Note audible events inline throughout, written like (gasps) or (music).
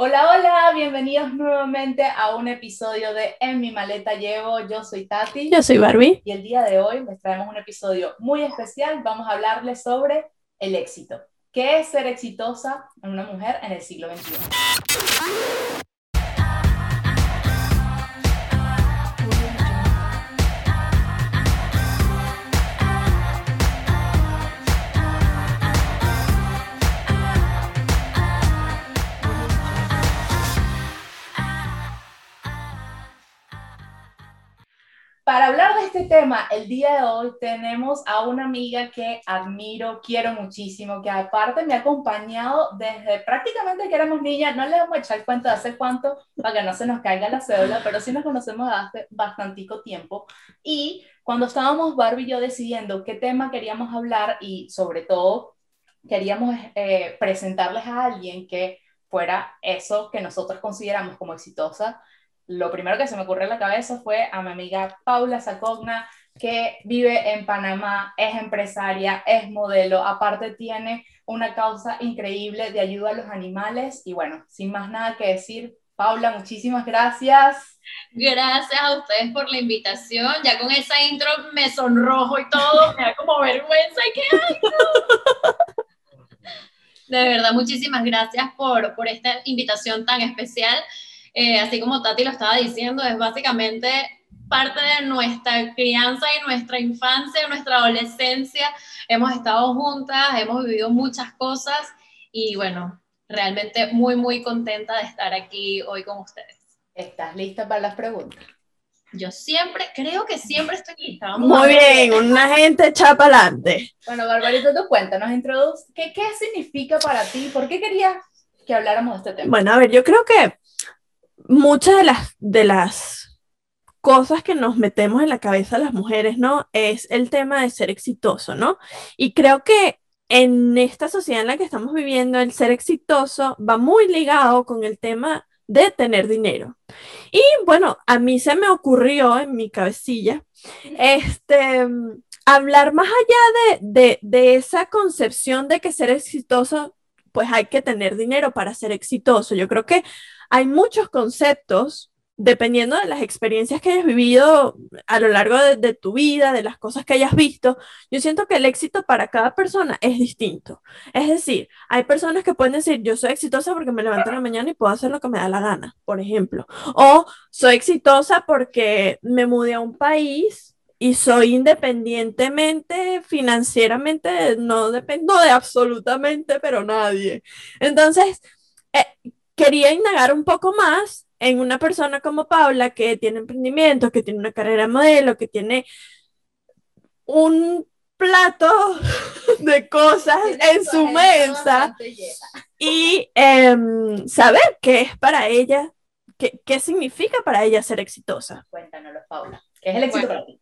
Hola, hola, bienvenidos nuevamente a un episodio de En mi maleta llevo. Yo soy Tati. Yo soy Barbie. Y el día de hoy les traemos un episodio muy especial. Vamos a hablarles sobre el éxito. ¿Qué es ser exitosa en una mujer en el siglo XXI? Para hablar de este tema, el día de hoy tenemos a una amiga que admiro, quiero muchísimo, que aparte me ha acompañado desde prácticamente que éramos niñas, no le vamos a echar cuenta de hace cuánto para que no se nos caiga la cédula, pero sí nos conocemos hace bastantico tiempo. Y cuando estábamos Barbie y yo decidiendo qué tema queríamos hablar y sobre todo queríamos eh, presentarles a alguien que fuera eso que nosotros consideramos como exitosa, lo primero que se me ocurrió en la cabeza fue a mi amiga Paula Sacogna, que vive en Panamá, es empresaria, es modelo, aparte tiene una causa increíble de ayuda a los animales y bueno, sin más nada que decir, Paula, muchísimas gracias. Gracias a ustedes por la invitación. Ya con esa intro me sonrojo y todo, me da como vergüenza y qué (laughs) De verdad, muchísimas gracias por, por esta invitación tan especial. Eh, así como Tati lo estaba diciendo, es básicamente parte de nuestra crianza y nuestra infancia, nuestra adolescencia. Hemos estado juntas, hemos vivido muchas cosas y bueno, realmente muy, muy contenta de estar aquí hoy con ustedes. ¿Estás lista para las preguntas? Yo siempre, creo que siempre estoy lista. muy bien, una gente chapa adelante. Bueno, Barbarito, tú cuéntanos, introduce, ¿qué, ¿qué significa para ti? ¿Por qué querías que habláramos de este tema? Bueno, a ver, yo creo que muchas de las, de las cosas que nos metemos en la cabeza las mujeres, ¿no? Es el tema de ser exitoso, ¿no? Y creo que en esta sociedad en la que estamos viviendo, el ser exitoso va muy ligado con el tema de tener dinero. Y bueno, a mí se me ocurrió en mi cabecilla, este, hablar más allá de, de, de esa concepción de que ser exitoso, pues hay que tener dinero para ser exitoso. Yo creo que hay muchos conceptos, dependiendo de las experiencias que hayas vivido a lo largo de, tu vida, de las cosas que hayas visto, yo siento que el éxito para cada persona es distinto. Es decir, hay personas que pueden decir, yo soy exitosa porque me levanto en la mañana y puedo hacer lo que me da la gana, por ejemplo. O soy exitosa porque me mudé a un país y soy independientemente financieramente, no dependo de absolutamente, pero nadie. Entonces, eh, quería indagar un poco más en una persona como Paula que tiene emprendimiento, que tiene una carrera modelo, que tiene un plato (laughs) de cosas en su mesa y em, saber qué es para ella, qué, qué significa para ella ser exitosa. Cuéntanoslo, Paula. ¿Qué es el éxito para ti?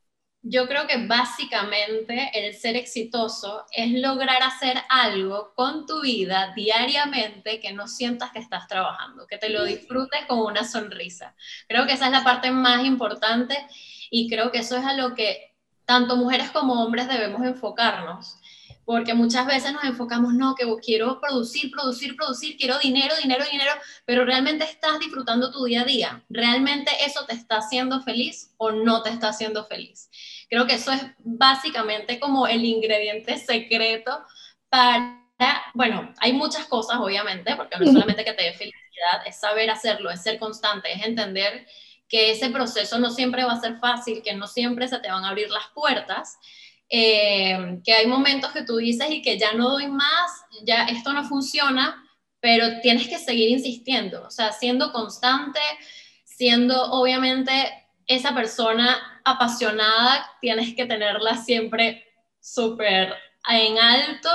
Yo creo que básicamente el ser exitoso es lograr hacer algo con tu vida diariamente que no sientas que estás trabajando, que te lo disfrutes con una sonrisa. Creo que esa es la parte más importante y creo que eso es a lo que tanto mujeres como hombres debemos enfocarnos porque muchas veces nos enfocamos, no, que quiero producir, producir, producir, quiero dinero, dinero, dinero, pero realmente estás disfrutando tu día a día. ¿Realmente eso te está haciendo feliz o no te está haciendo feliz? Creo que eso es básicamente como el ingrediente secreto para, bueno, hay muchas cosas obviamente, porque no es solamente que te dé felicidad, es saber hacerlo, es ser constante, es entender que ese proceso no siempre va a ser fácil, que no siempre se te van a abrir las puertas, eh, que hay momentos que tú dices y que ya no doy más, ya esto no funciona, pero tienes que seguir insistiendo, o sea, siendo constante, siendo obviamente esa persona apasionada, tienes que tenerla siempre súper en alto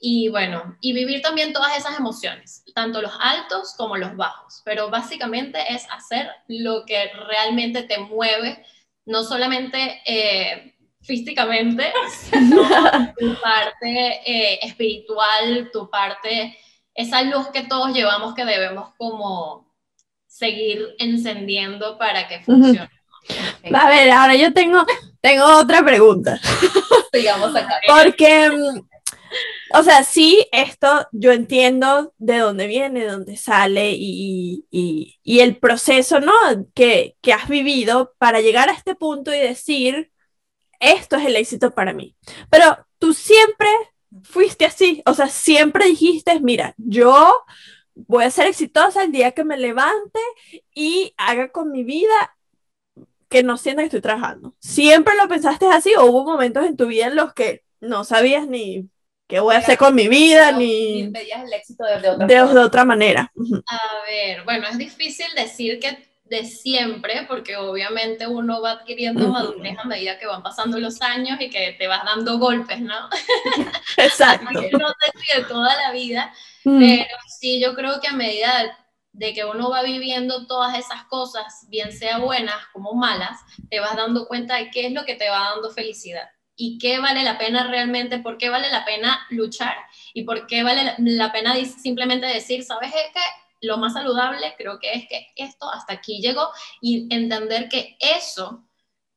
y bueno, y vivir también todas esas emociones, tanto los altos como los bajos, pero básicamente es hacer lo que realmente te mueve, no solamente eh, físicamente, (laughs) sino (laughs) tu parte eh, espiritual, tu parte, esa luz que todos llevamos que debemos como seguir encendiendo para que funcione. A ver, ahora yo tengo, tengo otra pregunta. (laughs) Acá. Porque mm, o sea, sí, esto yo entiendo de dónde viene, de dónde sale y, y, y el proceso, ¿no? Que, que has vivido para llegar a este punto y decir, esto es el éxito para mí. Pero tú siempre fuiste así, o sea, siempre dijiste, mira, yo voy a ser exitosa el día que me levante y haga con mi vida que no sienta que estoy trabajando. ¿Siempre lo pensaste así o hubo momentos en tu vida en los que no sabías ni qué voy a hacer con mi vida, ni... veías el éxito de, otra, de, de otra manera. A ver, bueno, es difícil decir que de siempre, porque obviamente uno va adquiriendo madurez a medida que van pasando los años y que te vas dando golpes, ¿no? (laughs) Exacto. no te de toda la vida, pero sí, yo creo que a medida de que uno va viviendo todas esas cosas, bien sea buenas como malas, te vas dando cuenta de qué es lo que te va dando felicidad y qué vale la pena realmente, por qué vale la pena luchar y por qué vale la pena simplemente decir, ¿sabes qué? Lo más saludable creo que es que esto hasta aquí llegó y entender que eso,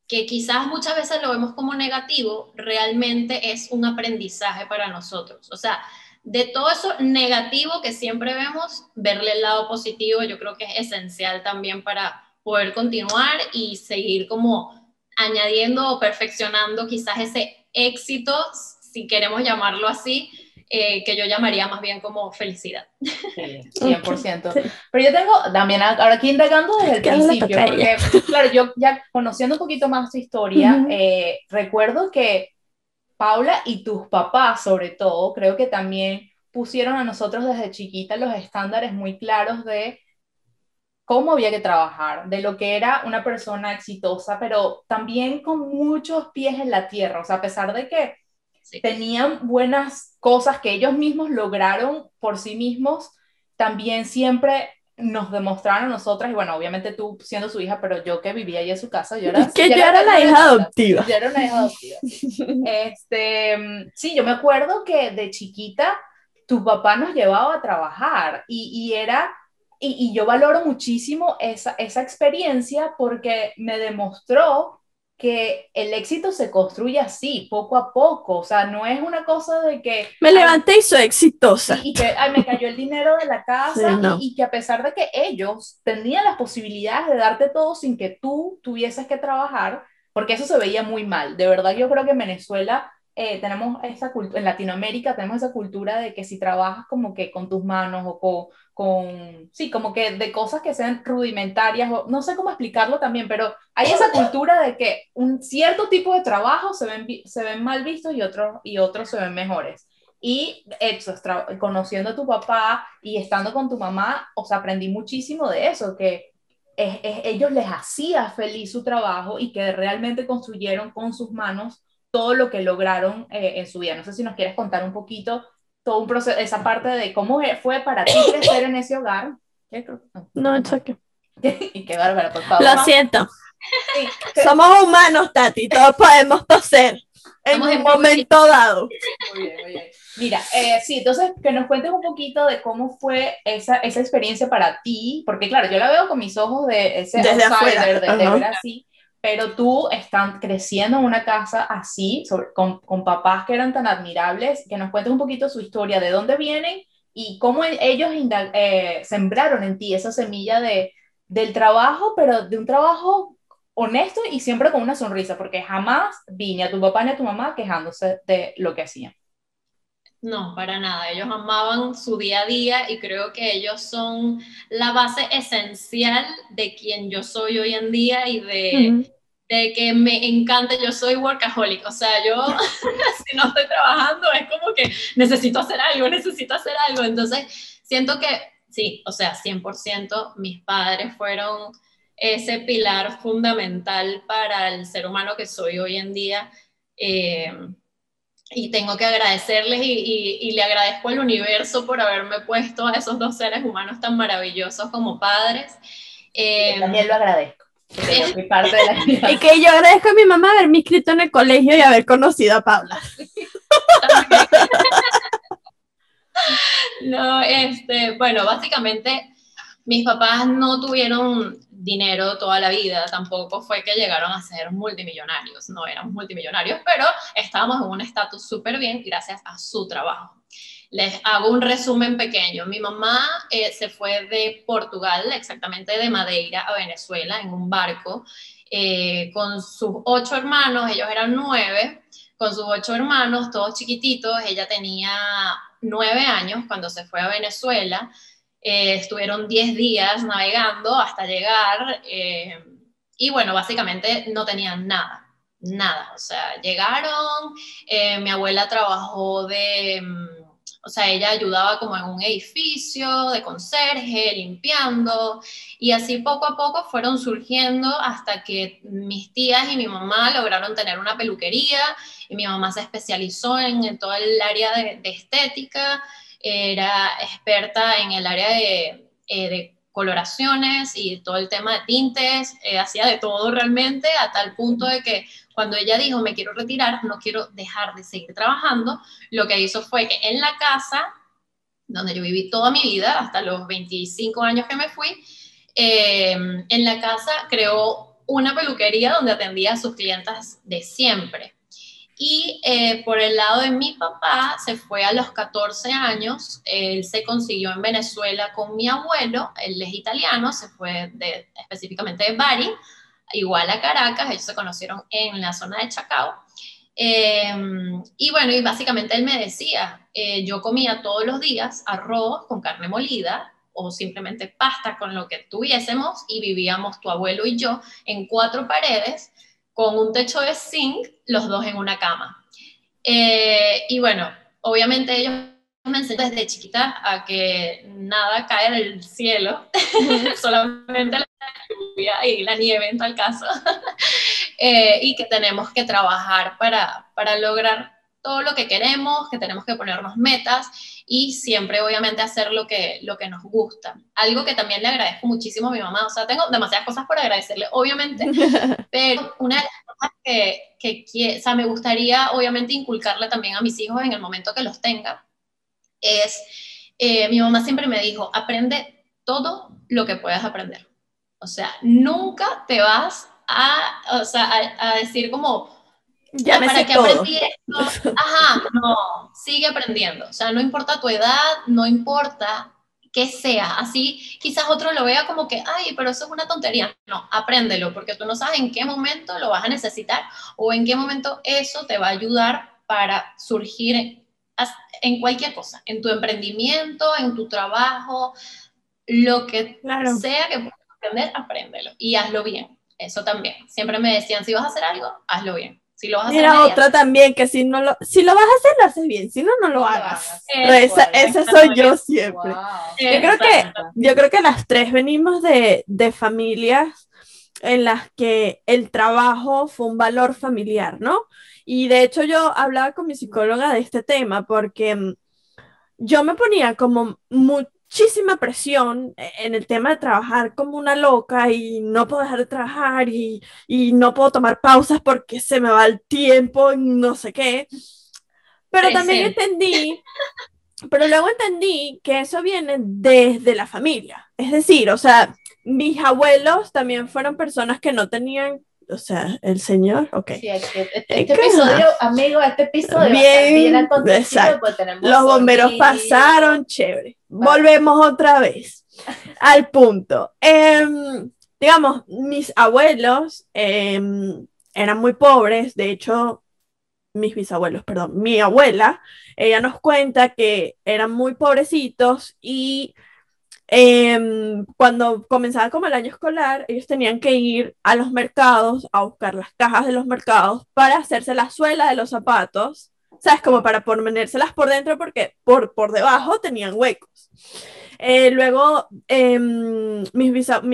que quizás muchas veces lo vemos como negativo, realmente es un aprendizaje para nosotros. O sea, de todo eso negativo que siempre vemos, verle el lado positivo, yo creo que es esencial también para poder continuar y seguir como añadiendo o perfeccionando quizás ese éxito, si queremos llamarlo así, eh, que yo llamaría más bien como felicidad. Sí, 100%. Pero yo tengo también, ahora aquí indagando desde el principio, porque claro, yo ya conociendo un poquito más tu historia, eh, recuerdo que Paula y tus papás, sobre todo, creo que también pusieron a nosotros desde chiquita los estándares muy claros de cómo había que trabajar, de lo que era una persona exitosa, pero también con muchos pies en la tierra, o sea, a pesar de que tenían buenas cosas que ellos mismos lograron por sí mismos, también siempre nos demostraron a nosotras, y bueno, obviamente tú siendo su hija, pero yo que vivía ahí en su casa, yo era... (laughs) Que yo era, la hija adoptiva. Yo era una hija adoptiva. (laughs) este, sí, yo me acuerdo que de chiquita tu papá nos llevaba a trabajar y, y era... Y, y, yo valoro muchísimo esa, esa experiencia porque me demostró que el éxito se construye así, poco a poco, o sea, no es una cosa de que... Me levanté y soy exitosa. Y, que ay, me cayó el dinero de la casa y, que a pesar de que ellos tenían las posibilidades de darte todo sin que tú tuvieses que trabajar, porque eso se veía muy mal. De verdad, yo creo que en Venezuela eh, tenemos esa cultura, en Latinoamérica tenemos esa cultura de que si trabajas como que con tus manos o con, con, sí, como que de cosas que sean rudimentarias, o, no sé cómo explicarlo también, pero hay esa cultura de que un cierto tipo de trabajo se ven, se ven mal vistos y otros, y otros se ven mejores. Y eso, conociendo a tu papá y estando con tu mamá, os aprendí muchísimo de eso, que ellos les hacía feliz su trabajo y que realmente construyeron con sus manos todo lo que lograron eh, en su vida. No sé si nos quieres contar un poquito todo un proceso, esa parte de cómo fue para ti crecer en ese hogar. No, it's okay. y qué bárbara, por favor. Lo siento. Somos humanos, Tati, todos podemos toser en un momento dado. Muy bien, muy bien. Mira, eh, sí, entonces que nos cuentes un poquito de cómo fue esa, esa experiencia para ti, porque claro, yo la veo con mis ojos de ese Desde outsider, de, de ver así, pero tú están creciendo en una casa así, con, con, papás que eran tan admirables, que nos cuentes un poquito su historia, de dónde vienen y cómo ellos eh, sembraron en ti esa semilla de, del trabajo, pero de un trabajo honesto y siempre con una sonrisa, porque jamás vi ni a tu papá ni a tu mamá quejándose de lo que hacían. No, para nada. Ellos amaban su día a día y creo que ellos son la base esencial de quien yo soy hoy en día y de, de que me encanta, yo soy workaholic, o sea, yo (laughs) si no estoy trabajando es como que necesito hacer algo, necesito hacer algo, entonces siento que sí, o sea, 100% mis padres fueron ese pilar fundamental para el ser humano que soy hoy en día. Eh, y tengo que agradecerles y, y, le agradezco al universo por haberme puesto a esos dos seres humanos tan maravillosos como padres. Eh, también lo agradezco. Parte de la (laughs) y que yo agradezco a mi mamá haberme inscrito en el colegio y haber conocido a Paula. (laughs) no, este, bueno, básicamente mis papás no tuvieron dinero toda la vida, tampoco fue que llegaron a ser multimillonarios, no eran multimillonarios, pero estábamos en un estatus súper bien gracias a su trabajo. Les hago un resumen pequeño. Mi mamá eh, se fue de Portugal, exactamente de Madeira a Venezuela, en un barco, eh, con sus ocho hermanos, ellos eran nueve, con sus ocho hermanos, todos chiquititos, ella tenía nueve años cuando se fue a Venezuela, eh, estuvieron diez días navegando hasta llegar y bueno, básicamente no tenían nada, nada, o sea, llegaron, mi abuela trabajó de mm, o sea, ella ayudaba como en un edificio de conserje, limpiando, y así poco a poco fueron surgiendo hasta que mis tías y mi mamá lograron tener una peluquería, y mi mamá se especializó en, todo el área de, estética, era experta en el área de, eh, de coloraciones y todo el tema de tintes, eh, hacía de todo realmente, a tal punto de que cuando ella dijo, me quiero retirar, no quiero dejar de seguir trabajando, lo que hizo fue que en la casa, donde yo viví toda mi vida, hasta los 25 años que me fui, eh, en la casa creó una peluquería donde atendía a sus clientas de siempre. Y eh, por el lado de mi papá, se fue a los 14 años, él se consiguió en Venezuela con mi abuelo, él es italiano, se fue de, específicamente de Bari, igual a Caracas, ellos se conocieron en la zona de Chacao. Em, y bueno, y básicamente él me decía, eh, yo comía todos los días arroz con carne molida o simplemente pasta con lo que tuviésemos y vivíamos tu abuelo y yo en cuatro paredes con un techo de zinc, los dos en una cama. Eh, y bueno, obviamente ellos me enseñaron desde chiquita a que nada cae del cielo, (laughs) solamente la lluvia y la nieve en tal caso, (laughs) eh, y que tenemos que trabajar para, para lograr todo lo que queremos, que tenemos que ponernos metas y siempre obviamente hacer lo que, lo que nos gusta. Algo que también le agradezco muchísimo a mi mamá, o sea, tengo demasiadas cosas por agradecerle, obviamente, (laughs) pero una de las cosas que, que, o sea, me gustaría obviamente inculcarle también a mis hijos en el momento que los tenga, es, eh, mi mamá siempre me dijo, aprende todo lo que puedas aprender. O sea, nunca te vas a, o sea, a decir como, ya me para que aprendí esto. (laughs) Ajá, no, sigue aprendiendo. O sea, no importa tu edad, no importa qué sea. Así quizás otro lo vea como que, ay, pero eso es una tontería. No, apréndelo, porque tú no sabes en qué momento lo vas a necesitar o en qué momento eso te va a ayudar para surgir en cualquier cosa, en tu emprendimiento, en tu trabajo, lo que sea que puedas aprender, apréndelo y hazlo bien. Eso también. Siempre me decían, si vas a hacer algo, hazlo bien. Si lo vas a Mira, otra también, que si no lo, si lo vas a hacer, lo haces bien, si no, no lo hagas. esa, soy yo siempre. Yo, creo que, yo creo que las tres venimos de, de familias en las que el trabajo fue un valor familiar, ¿no? Y de hecho yo hablaba con mi psicóloga de este tema porque mm, yo me ponía como muchísima presión en el tema de trabajar como una loca y no puedo dejar de trabajar y, y no puedo tomar pausas porque se me va el tiempo y no sé qué. Pero también entendí, pero luego entendí que eso viene desde la familia. Es decir, o sea, mis abuelos también fueron personas que no tenían o sea, el Señor, ok. Sí, este, este, este episodio, amigo, este episodio bien, pues Los bomberos pasaron, chévere. Volvemos otra vez (laughs) al punto. Em, digamos, mis abuelos em, eran muy pobres, de hecho, mis bisabuelos, perdón, mi abuela, ella nos cuenta que eran muy pobrecitos y Em, cuando comenzaba como el año escolar, ellos tenían que ir a los mercados a buscar las cajas de los mercados para hacerse la suela de los zapatos, ¿sabes? Como para ponérselas por dentro porque por, por debajo tenían huecos. Eh, luego, em, mi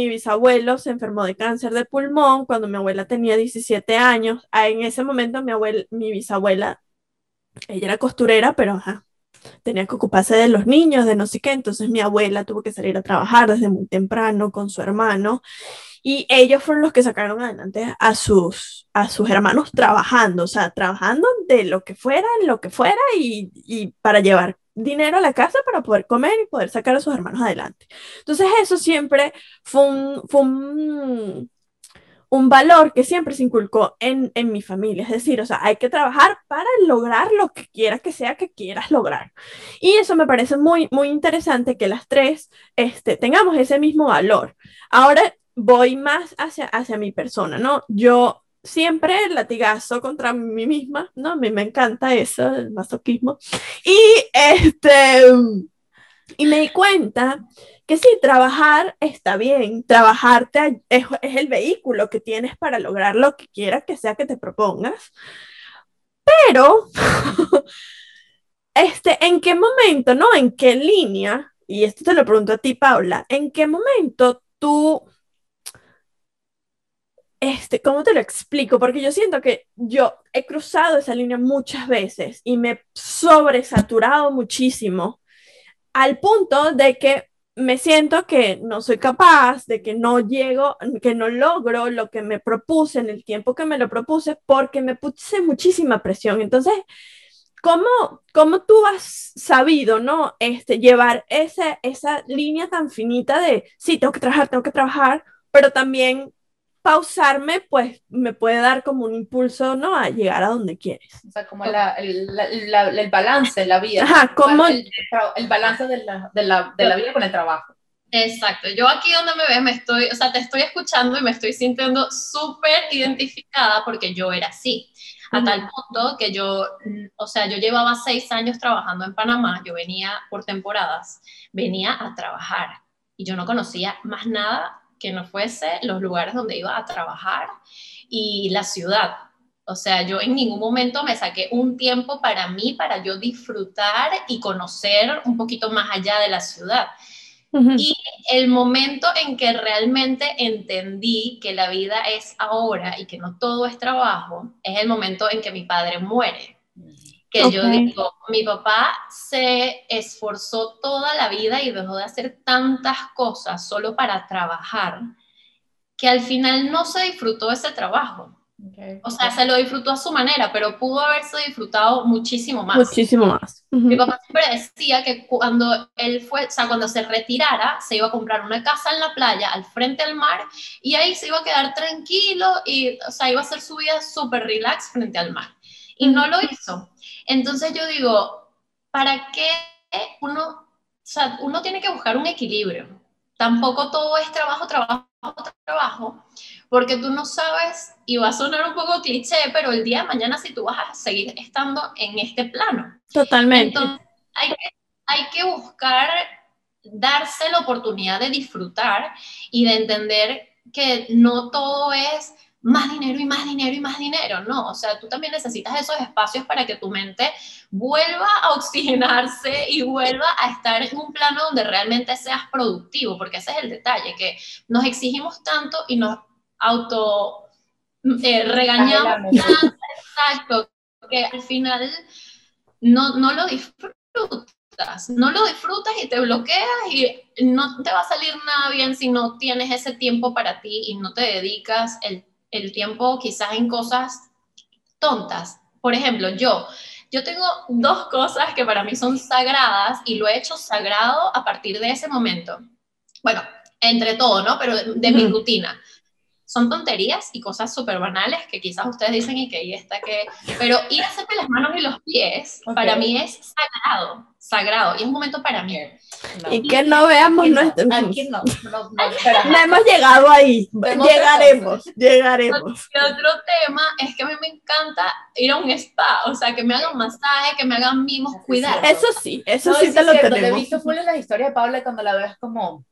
bisabuelo se enfermó de cáncer de pulmón cuando mi abuela tenía 17 años. Ah, en ese momento, mi, abuela, mi bisabuela, ella era costurera, pero ajá, tenía que ocuparse de los niños, de no sé qué, entonces mi abuela tuvo que salir a trabajar desde muy temprano con su hermano y ellos fueron los que sacaron adelante a sus, a sus hermanos trabajando, o sea, trabajando de lo que fuera, lo que fuera y, y para llevar dinero a la casa para poder comer y poder sacar a sus hermanos adelante. Entonces eso siempre fue un, fue un, un valor que siempre se inculcó en, en, mi familia. Es decir, o sea, hay que trabajar para lograr lo que quiera que sea que quieras lograr. Y eso me parece muy, muy interesante que las tres este, tengamos ese mismo valor. Ahora voy más hacia, hacia mi persona, ¿no? Yo siempre latigazo contra mí misma, ¿no? A mí me encanta eso, el masoquismo. Y este... Y me di cuenta que sí, trabajar está bien, trabajar es, es, el vehículo que tienes para lograr lo que quieras que sea que te propongas, pero, (laughs) este, ¿en qué momento, no? ¿En qué línea? Y esto te lo pregunto a ti, Paula, ¿en qué momento tú, este, ¿cómo te lo explico? Porque yo siento que yo he cruzado esa línea muchas veces y me he sobresaturado muchísimo al punto de que me siento que no soy capaz, de que no llego, que no logro lo que me propuse en el tiempo que me lo propuse porque me puse muchísima presión. Entonces, ¿cómo, cómo tú has sabido, no? Este, llevar esa, esa línea tan finita de, sí, tengo que trabajar, tengo que trabajar, pero también pausarme, pues me puede dar como un impulso, ¿no? A llegar a donde quieres. O sea, como la, el, la, el, balance, la vida. Ajá, como... El, el balance de la, de, la, de la, vida con el trabajo. Exacto, yo aquí donde me ves me estoy, o sea, te estoy escuchando y me estoy sintiendo súper identificada porque yo era así, a tal punto que yo, o sea, yo llevaba seis años trabajando en Panamá, yo venía por temporadas, venía a trabajar y yo no conocía más nada que no fuese los lugares donde iba a trabajar y la ciudad. O sea, yo en ningún momento me saqué un tiempo para mí, para yo disfrutar y conocer un poquito más allá de la ciudad. Y el momento en que realmente entendí que la vida es ahora y que no todo es trabajo, es el momento en que mi padre muere que yo digo, mi papá se esforzó toda la vida y dejó de hacer tantas cosas solo para trabajar, que al final no se disfrutó ese trabajo. O sea, se lo disfrutó a su manera, pero pudo haberse disfrutado muchísimo más. Muchísimo más. Mi papá siempre decía que cuando él fue, o sea, cuando se retirara, se iba a comprar una casa en la playa, al frente del mar, y ahí se iba a quedar tranquilo y, o sea, iba a hacer su vida súper relax frente al mar. Y no lo hizo. Entonces yo digo, ¿para qué uno, o sea, uno tiene que buscar un equilibrio? Tampoco todo es trabajo, trabajo, trabajo, porque tú no sabes, y va a sonar un poco cliché, pero el día de mañana si tú vas a seguir estando en este plano. Totalmente. Entonces, hay que, hay que buscar darse la oportunidad de disfrutar y de entender que no todo es más dinero y más dinero y más dinero, no, o sea, tú también necesitas esos espacios para que tu mente vuelva a oxigenarse y vuelva a estar en un plano donde realmente seas productivo, porque ese es el detalle, que nos exigimos tanto y nos auto eh, regañamos tanto, exacto, que al final no, no lo disfrutas no lo disfrutas y te bloqueas y no te va a salir nada bien si no tienes ese tiempo para ti y no te dedicas el el tiempo quizás en cosas tontas. Por ejemplo, yo, yo tengo dos cosas que para mí son sagradas y lo he hecho sagrado a partir de ese momento. Bueno, entre todo, ¿no? Pero de, mi rutina. Son tonterías y cosas súper banales que quizás ustedes dicen y que ahí está que... Pero ir a hacerme las manos y los pies, para mí es sagrado sagrado y es un momento para mí. y que no veamos nuestro... Aquí no, (laughs) no, no, hemos llegado ahí, llegaremos, llegaremos. Y otro tema es que a mí me encanta ir a un spa, o sea, que me hagan masaje, que me hagan mimos, cuidar. Eso sí, eso sí te lo tenemos. Te he visto full en la historia de Paula cuando la ves como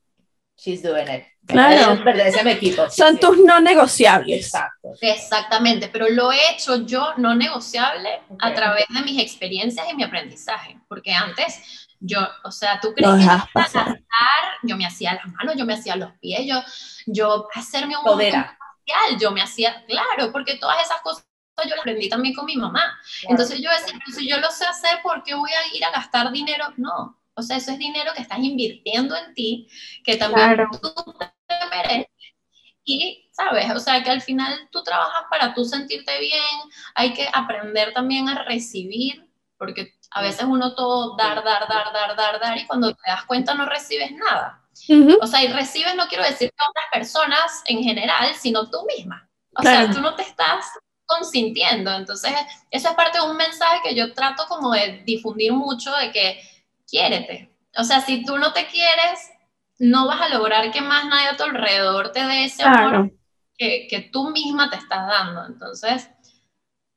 she's doing it. Claro. Pertenece a mi equipo. Son tus no negociables. Exacto. Exactamente, pero lo he hecho yo no negociable a través de mis experiencias y mi aprendizaje, porque antes yo, o sea, tú crees que pasar, yo me hacía las manos, yo me hacía los pies, yo, yo hacerme un facial, yo me hacía, claro, porque todas esas cosas yo las aprendí también con mi mamá. Entonces yo decía, si yo lo sé hacer, ¿por qué voy a ir a gastar dinero? No, o sea, eso es dinero que estás invirtiendo en ti, que también tú te mereces. Y, ¿sabes? O sea, que al final tú trabajas para tú sentirte bien, hay que aprender también a recibir, porque A veces uno todo dar, dar, dar, dar, dar, dar, y cuando te das cuenta no recibes nada. O sea, y recibes no quiero decir que otras personas en general, sino tú misma. O sea, tú no te estás consintiendo. Entonces, eso es parte de un mensaje que yo trato como de difundir mucho, de que quiérete. O sea, si tú no te quieres, no vas a lograr que más nadie a tu alrededor te dé ese amor que, que, tú misma te estás dando. Entonces,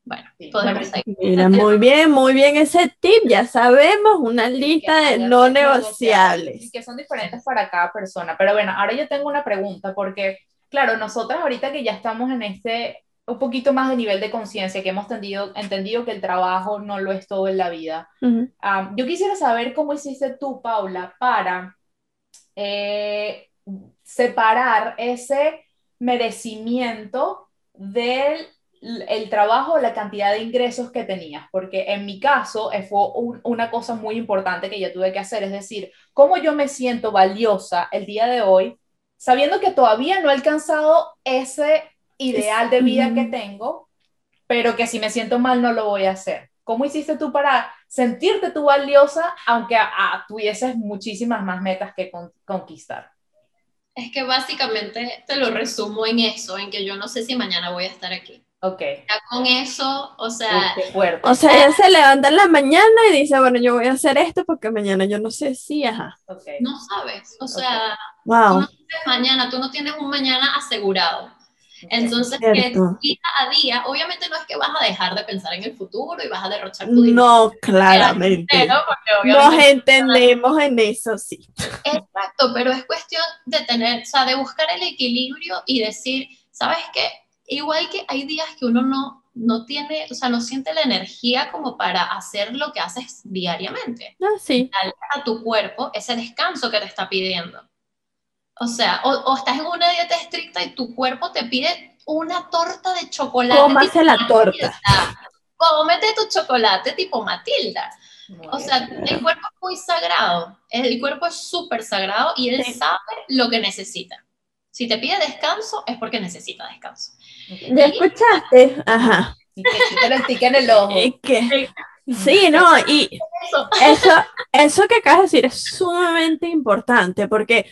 bueno, podemos seguir. Mira, muy bien, muy bien ese tip. Ya sabemos una lista de no negociables. Que son diferentes para cada persona. Pero bueno, ahora yo tengo una pregunta, porque, claro, nosotras ahorita que ya estamos en este un poquito más de nivel de conciencia, que hemos tendido, entendido que el trabajo no lo es todo en la vida. yo quisiera saber cómo hiciste tú, Paula, para eh, separar ese merecimiento del el trabajo, la cantidad de ingresos que tenías, porque en mi caso eh, fue una cosa muy importante que yo tuve que hacer, es decir, cómo yo me siento valiosa el día de hoy, sabiendo que todavía no he alcanzado ese ideal de vida que tengo, pero que si me siento mal no lo voy a hacer. ¿Cómo hiciste tú para sentirte tú valiosa, aunque tuvieses muchísimas más metas que conquistar? Es que básicamente te lo resumo en eso, en que yo no sé si mañana voy a estar aquí. Ok. Ya con eso, o sea. O sea, ella se levanta en la mañana y dice, bueno, yo voy a hacer esto porque mañana yo no sé si, ajá. No sabes, o sea, wow. tú no mañana, tú no tienes un mañana asegurado. Entonces, que día a día, obviamente no es que vas a dejar de pensar en el futuro y vas a derrochar tu dinero. No, claramente. Nos entendemos en eso, sí. Exacto, pero es cuestión de tener, o sea, de buscar el equilibrio y decir, ¿sabes qué? Igual que hay días que uno no, no tiene, o sea, no siente la energía como para hacer lo que haces diariamente. Ah, sí. a tu cuerpo ese descanso que te está pidiendo. O sea, o, estás en una dieta estricta y tu cuerpo te pide una torta de chocolate. Cómase la torta. Cómete tu chocolate tipo Matilda. o sea, el cuerpo es muy sagrado. El cuerpo es súper sagrado y él sabe lo que necesita. Si te pide descanso, es porque necesita descanso. ¿Ya escuchaste? Ajá. Y que te en el ojo. Sí, no, y eso, eso que acabas de decir es sumamente importante porque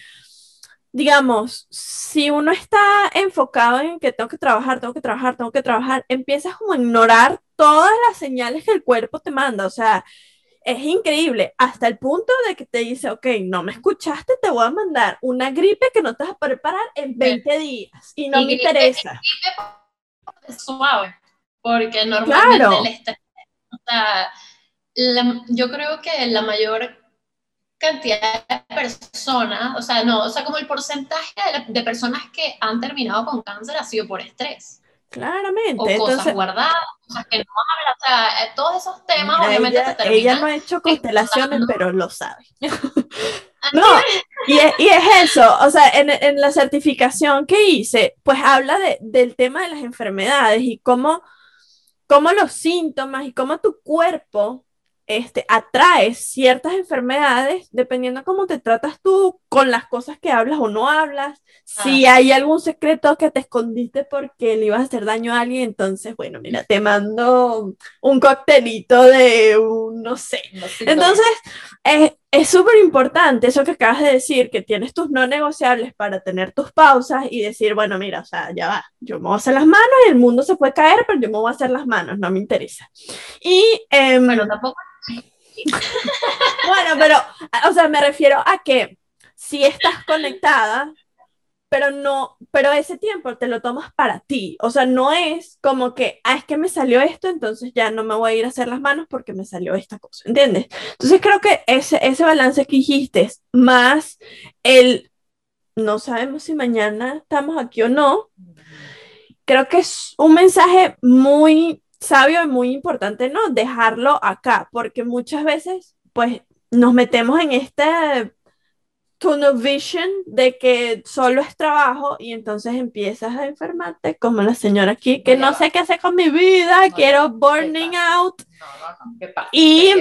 digamos, si uno está enfocado en que tengo que trabajar, tengo que trabajar, tengo que trabajar, empiezas como a ignorar todas las señales que el cuerpo te manda. O sea, es increíble, hasta el punto de que te dice, ok, no me escuchaste, te voy a mandar una gripe que no te vas a preparar en 20 días y no me interesa. Es suave, porque normalmente el estrés, o sea, yo creo que la mayor cantidad de personas, o sea, no, o sea, como el porcentaje de, personas que han terminado con cáncer ha sido por estrés. O cosas guardadas, cosas que no hablan, o sea, eh, todos esos temas obviamente ella, Ella no ha hecho constelaciones, pero lo sabe. (laughs) no, y es, y es, eso, o sea, en, en, la certificación que hice, pues habla de, del tema de las enfermedades y cómo, cómo los síntomas y cómo tu cuerpo este, atraes ciertas enfermedades dependiendo cómo te tratas tú con las cosas que hablas o no hablas. Si hay algún secreto que te escondiste porque le ibas a hacer daño a alguien, entonces, bueno, mira, te mando un coctelito de un, no sé. entonces, es súper importante eso que acabas de decir, que tienes tus no negociables para tener tus pausas y decir, bueno, mira, o sea, ya va, yo me voy a hacer las manos y el mundo se puede caer, pero yo me voy a hacer las manos, no me interesa. Y, em, bueno, tampoco (laughs) bueno, pero, o sea, me refiero a que si estás conectada, pero no, pero ese tiempo te lo tomas para ti. O sea, no es como que, ah, es que me salió esto, entonces ya no me voy a ir a hacer las manos porque me salió esta cosa, ¿entiendes? Entonces creo que ese, ese balance que dijiste más el, no sabemos si mañana estamos aquí o no. Creo que es un mensaje muy sabio y muy importante, ¿no? Dejarlo acá, porque muchas veces, pues, nos metemos en este tunnel vision de que solo es trabajo y entonces empiezas a enfermarte, como la señora aquí, que no, sé qué hacer con mi vida, quiero burning out. Y,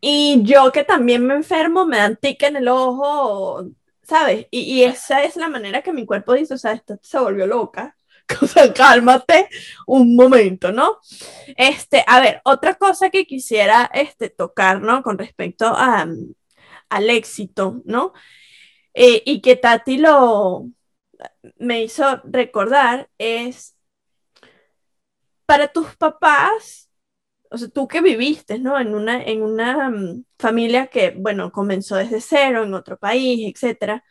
y yo que también me enfermo, me dan tic en el ojo, ¿sabes? Y, y esa es la manera que mi cuerpo dice, o sea, esto se volvió loca O sea, cálmate un momento, ¿no? Este, a ver, otra cosa que quisiera este, tocar, ¿no? Con respecto a, al éxito, ¿no? Eh, y que Tati lo me hizo recordar es para tus papás, o sea, tú que viviste, ¿no? En una, en una mm, familia que, bueno, comenzó desde cero, en otro país, etcétera.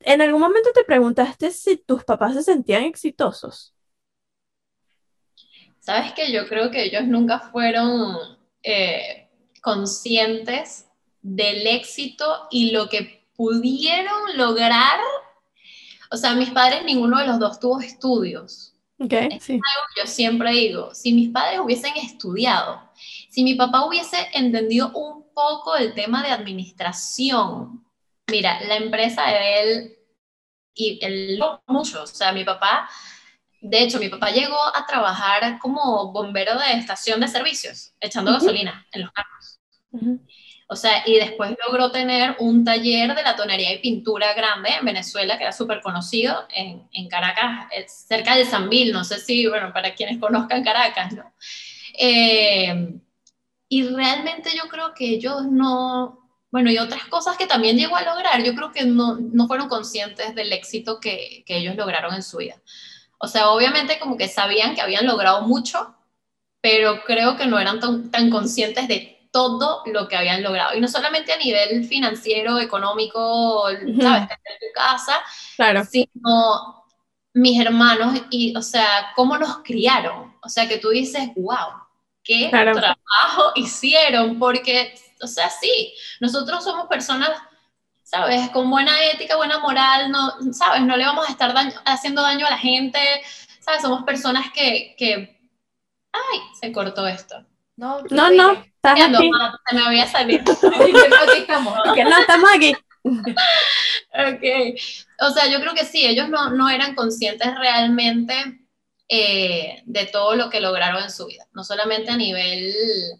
¿En algún momento te preguntaste si tus papás se sentían exitosos? Sabes que yo creo que ellos nunca fueron eh, conscientes del éxito y lo que pudieron lograr. O sea, mis padres, ninguno de los dos tuvo estudios. Okay, sí. yo siempre digo, si mis padres hubiesen estudiado, si mi papá hubiese entendido un poco el tema de administración, mira, la empresa de él y él mucho, o sea, mi papá, de hecho, mi papá llegó a trabajar como bombero de estación de servicios, echando gasolina en los carros. O sea, y después logró tener un taller de la tonería y pintura grande en Venezuela, que era súper conocido en, en, Caracas, cerca de San Bill, no sé si, bueno, para quienes conozcan Caracas, ¿no? Eh, y realmente yo creo que ellos no, bueno, y otras cosas que también llegó a lograr, yo creo que no, no fueron conscientes del éxito que, que ellos lograron en su vida. O sea, obviamente como que sabían que habían logrado mucho, pero creo que no eran tan, tan conscientes de todo lo que habían logrado. Y no solamente a nivel financiero, económico, ¿sabes? En tu casa, claro. sino mis hermanos y, o sea, cómo nos criaron. O sea, que tú dices, wow, qué trabajo hicieron, porque, o sea, sí, nosotros somos personas, ¿sabes? Con buena ética, buena moral, no, ¿sabes? No le vamos a estar haciendo daño a la gente, ¿sabes? Somos personas que, que, ay, se cortó esto. No, no, no, estás aquí. se me había salido. aquí estamos. Que no, estamos aquí. ok. O sea, yo creo que sí, ellos no, no eran conscientes realmente eh, de todo lo que lograron en su vida. No solamente a nivel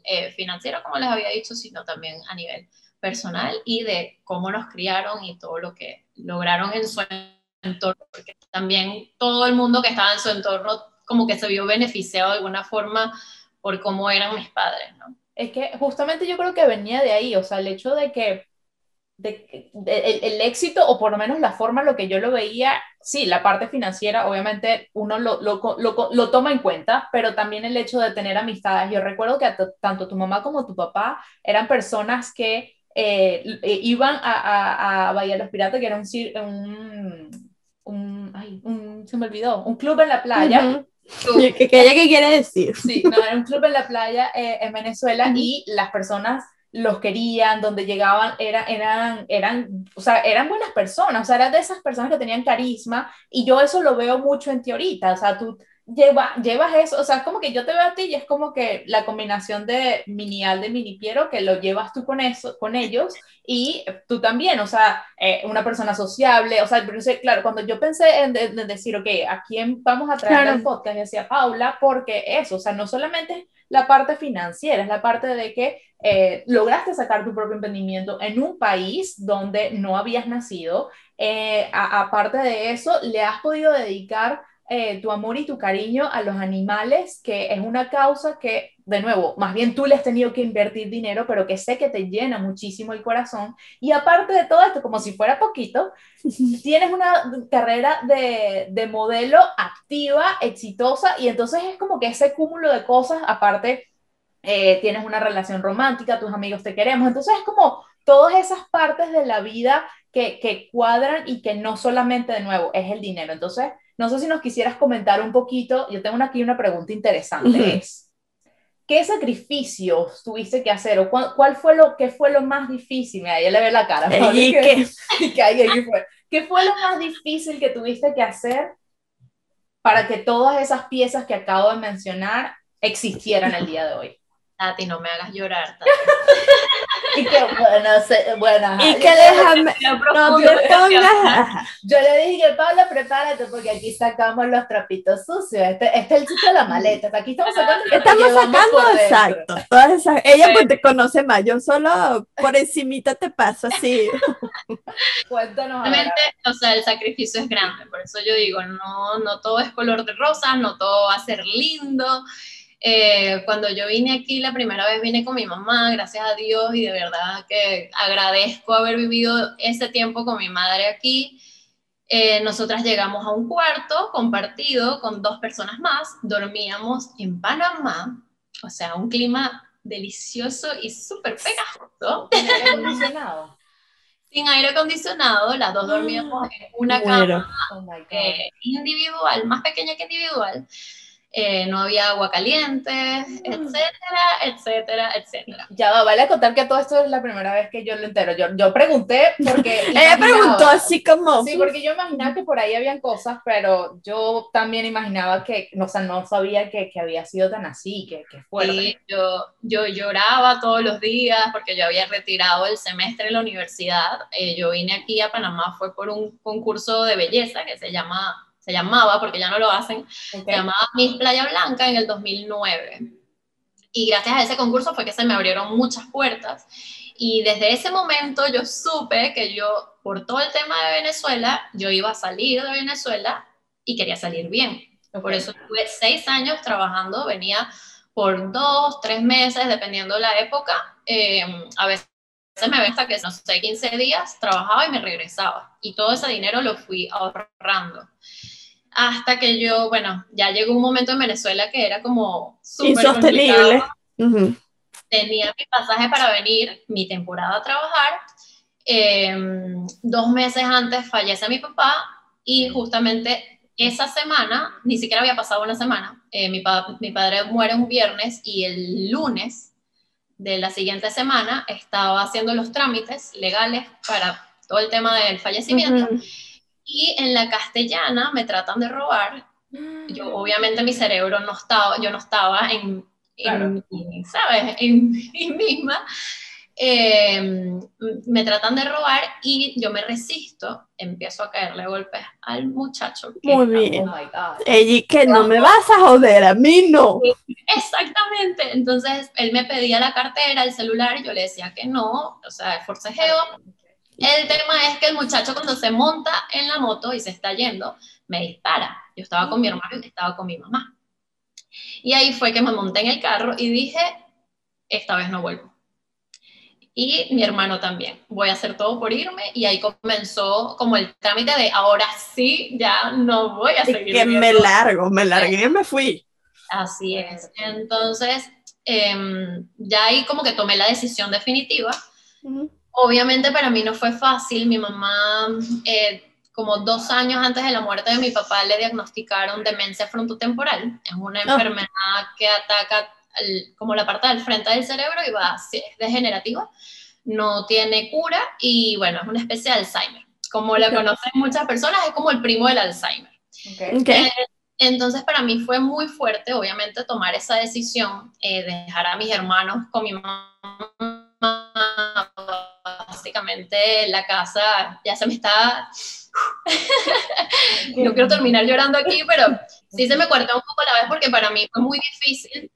eh, financiero, como les había dicho, sino también a nivel personal y de cómo nos criaron y todo lo que lograron en su entorno. Porque también todo el mundo que estaba en su entorno como que se vio beneficiado de alguna forma por cómo eran mis padres, ¿no? Es que justamente yo creo que venía de ahí, o sea, el hecho de que de, el, éxito, o por lo menos la forma lo que yo lo veía, sí, la parte financiera, obviamente uno lo, lo, lo, lo toma en cuenta, pero también el hecho de tener amistades. Yo recuerdo que tanto tu mamá como tu papá eran personas que eh, iban a, a, a, Bahía de los Piratas, que era un, un, un, ay, un, se me olvidó, un club en la playa. ¿Qué, qué, quiere decir? Sí, no, era un club en la playa eh, en Venezuela y las personas los querían, donde llegaban, era, eran, eran, o sea, eran buenas personas, o sea, eran de esas personas que tenían carisma y yo eso lo veo mucho en ti ahorita, o sea, tú lleva, llevas eso, o sea, es como que yo te veo a ti y es como que la combinación de minial de mini Piero que lo llevas tú con eso, con ellos y tú también, o sea, eh, una persona sociable, o sea, claro, cuando yo pensé en, decir, ok, ¿a quién vamos a traer al podcast? Decía Paula, porque eso, o sea, no solamente la parte financiera, es la parte de que eh, lograste sacar tu propio emprendimiento en un país donde no habías nacido. Eh, aparte de eso, le has podido dedicar eh, tu amor y tu cariño a los animales, que es una causa que, de nuevo, más bien tú le has tenido que invertir dinero, pero que sé que te llena muchísimo el corazón. Y aparte de todo esto, como si fuera poquito, (laughs) tienes una carrera de, de modelo activa, exitosa, y entonces es como que ese cúmulo de cosas, aparte, eh, tienes una relación romántica, tus amigos te queremos, entonces es como todas esas partes de la vida que, que cuadran y que no solamente, de nuevo, es el dinero. Entonces, no sé si nos quisieras comentar un poquito, yo tengo aquí una pregunta interesante, es, ¿qué sacrificios tuviste que hacer o cuál, fue lo que fue lo más difícil? Mira, ya le ve la cara. ¿Y qué? (laughs) fue? ¿Qué fue lo más difícil que tuviste que hacer para que todas esas piezas que acabo de mencionar existieran el día de hoy? Tati, no me hagas llorar, Tati. (laughs) Y que, bueno, se- bueno, ajá. Y que déjame, no te pongas. Yo le dije, Pablo, prepárate porque aquí sacamos los trapitos sucios. Este, este es el chiste de la maleta. Aquí estamos sacando. lo que Estamos sacando, exacto, todas esas, ella Sí. pues te conoce más, yo solo por encimita te paso así. (laughs) Cuéntanos. ahora. Realmente, o sea, el sacrificio es grande, por eso yo digo, no, no todo es color de rosa, no todo va a ser lindo. Eh, cuando yo vine aquí la primera vez vine con mi mamá, gracias a Dios, y de verdad que agradezco haber vivido ese tiempo con mi madre aquí. Eh, nosotras llegamos a un cuarto compartido con dos personas más, dormíamos en Panamá, o sea, un clima delicioso y súper pegajoso, ¿Tiene aire acondicionado? (laughs) sin aire acondicionado, las dos dormíamos en una cama. Oh eh, individual, más pequeña que individual, eh, no había agua caliente, etcétera, etcétera, etcétera. Ya va, vale contar que todo esto es la primera vez que yo lo entero. Yo, yo pregunté porque. (laughs) Ella preguntó así como, Sí, porque yo imaginaba que por ahí habían cosas, pero yo también imaginaba que, no, o sea, no sabía que, que había sido tan así, que, que fuerte. Y yo, yo lloraba todos los días porque yo había retirado el semestre en la universidad. Eh, yo vine aquí a Panamá, fue por un concurso de belleza que se llama se llamaba, porque ya no lo hacen, Ok. se llamaba Miss Playa Blanca en el 2009. Y gracias a ese concurso fue que se me abrieron muchas puertas. Y desde ese momento yo supe que yo, por todo el tema de Venezuela, yo iba a salir de Venezuela y quería salir bien. Ok. Por eso tuve seis años trabajando, venía por dos, tres meses, dependiendo de la época. Eh, a veces me ven hasta que, no sé, 15 días, trabajaba y me regresaba. Y todo ese dinero lo fui ahorrando. Hasta que yo, bueno, ya llegó un momento en Venezuela que era como súper insostenible. complicado. Ujú. Tenía mi pasaje para venir, mi temporada a trabajar. Eh, dos meses antes fallece mi papá y justamente esa semana, ni siquiera había pasado una semana, eh, mi, pa- mi padre muere un viernes y el lunes de la siguiente semana estaba haciendo los trámites legales para todo el tema del fallecimiento Ujú. Y en la castellana me tratan de robar. Yo, obviamente mi cerebro no estaba, yo no estaba en, en Claro. ¿sabes? En (laughs) mí misma. Eh, me tratan de robar y yo me resisto, empiezo a caerle golpes al muchacho. que Muy bien. Oh. Ella que no me vas a joder, a mí no. Exactamente. Entonces él me pedía la cartera, el celular, yo le decía que no, o sea, forcejeo. El tema es que el muchacho cuando se monta en la moto y se está yendo, me dispara. Yo estaba con mi hermano y estaba con mi mamá. Y ahí fue que me monté en el carro y dije, esta vez no vuelvo. Y mi hermano también. Voy a hacer todo por irme y ahí comenzó como el trámite de ahora sí, ya no voy a seguir. que me largo, me largué y me fui. Así es. Entonces, em, ya ahí como que tomé la decisión definitiva. Ujú. Obviamente para mí no fue fácil. Mi mamá, eh, como dos años antes de la muerte de mi papá, le diagnosticaron demencia frontotemporal. Es una Ah. enfermedad que ataca el- como la parte del frente del cerebro y va, sí, es degenerativa. No tiene cura y bueno, es una especie de Alzheimer. Como la conocen muchas personas, es como el primo del Alzheimer. Eh, Entonces para mí fue muy fuerte, obviamente, tomar esa decisión, eh, de dejar a mis hermanos con mi mamá. Básicamente la casa ya se me está... (laughs) no quiero terminar llorando aquí, pero sí se me cortó un poco la vez porque para mí fue muy difícil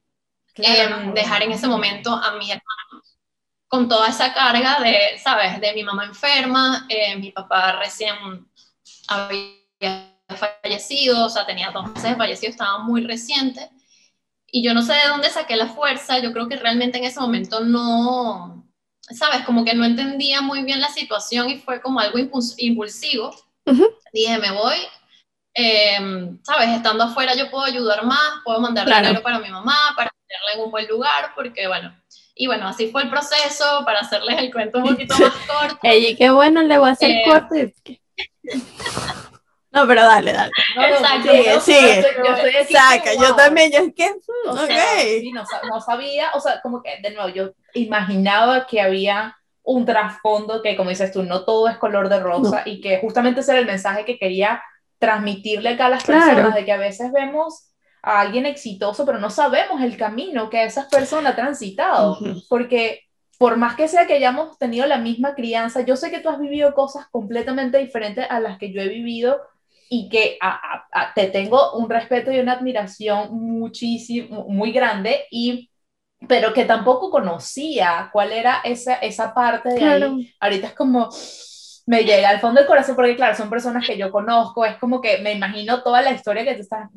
Claro, eh, dejar en ese momento a mis hermanos con toda esa carga de, ¿sabes? De mi mamá enferma, eh, mi papá recién había fallecido, o sea, tenía dos meses de fallecido, estaba muy reciente. Y yo no sé de dónde saqué la fuerza, yo creo que realmente en ese momento no, ¿sabes? Como que no entendía muy bien la situación y fue como algo impuls- impulsivo. Ujú. Dije, me voy, eh, ¿sabes? Estando afuera yo puedo ayudar más, puedo mandar Claro. dinero para mi mamá, para tenerla en un buen lugar, porque bueno, y bueno, así fue el proceso, para hacerles el cuento un poquito (laughs) más corto. Ella y qué bueno, le voy a hacer Eh. corte. (laughs) No, pero dale, dale. No, no, Exacto. yo- yo- Sigue, yo yo estoy aquí Saca, como, yo wow. también, yo es que, mm, O ok. sea, sí, no, no sabía, o sea, como que de nuevo, yo imaginaba que había un trasfondo que, como dices tú, no todo es color de rosa y que justamente ese era el mensaje que quería transmitirle acá a las Claro. personas, de que a veces vemos a alguien exitoso, pero no sabemos el camino que esa persona ha transitado, porque por más que sea que hayamos tenido la misma crianza, yo sé que tú has vivido cosas completamente diferentes a las que yo he vivido y que te tengo un respeto y una admiración muchísimo, muy grande y pero que tampoco conocía cuál era esa, esa parte de ahí. Ahorita es como, me llega al fondo del corazón, porque claro, son personas que yo conozco, es como que me imagino toda la historia que te estás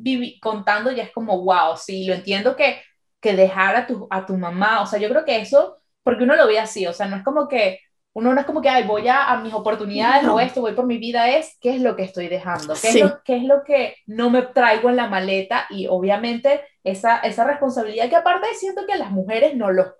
contando y es como, wow, sí, lo entiendo que, que dejar a tu, a tu mamá, o sea, yo creo que eso, porque uno lo ve así, o sea, no es como que, uno no es como que, ay, voy a, a mis oportunidades o esto, voy por mi vida, es qué es lo que estoy dejando, qué, es lo, qué es lo que no me traigo en la maleta y obviamente esa, esa responsabilidad que aparte siento que las mujeres no lo,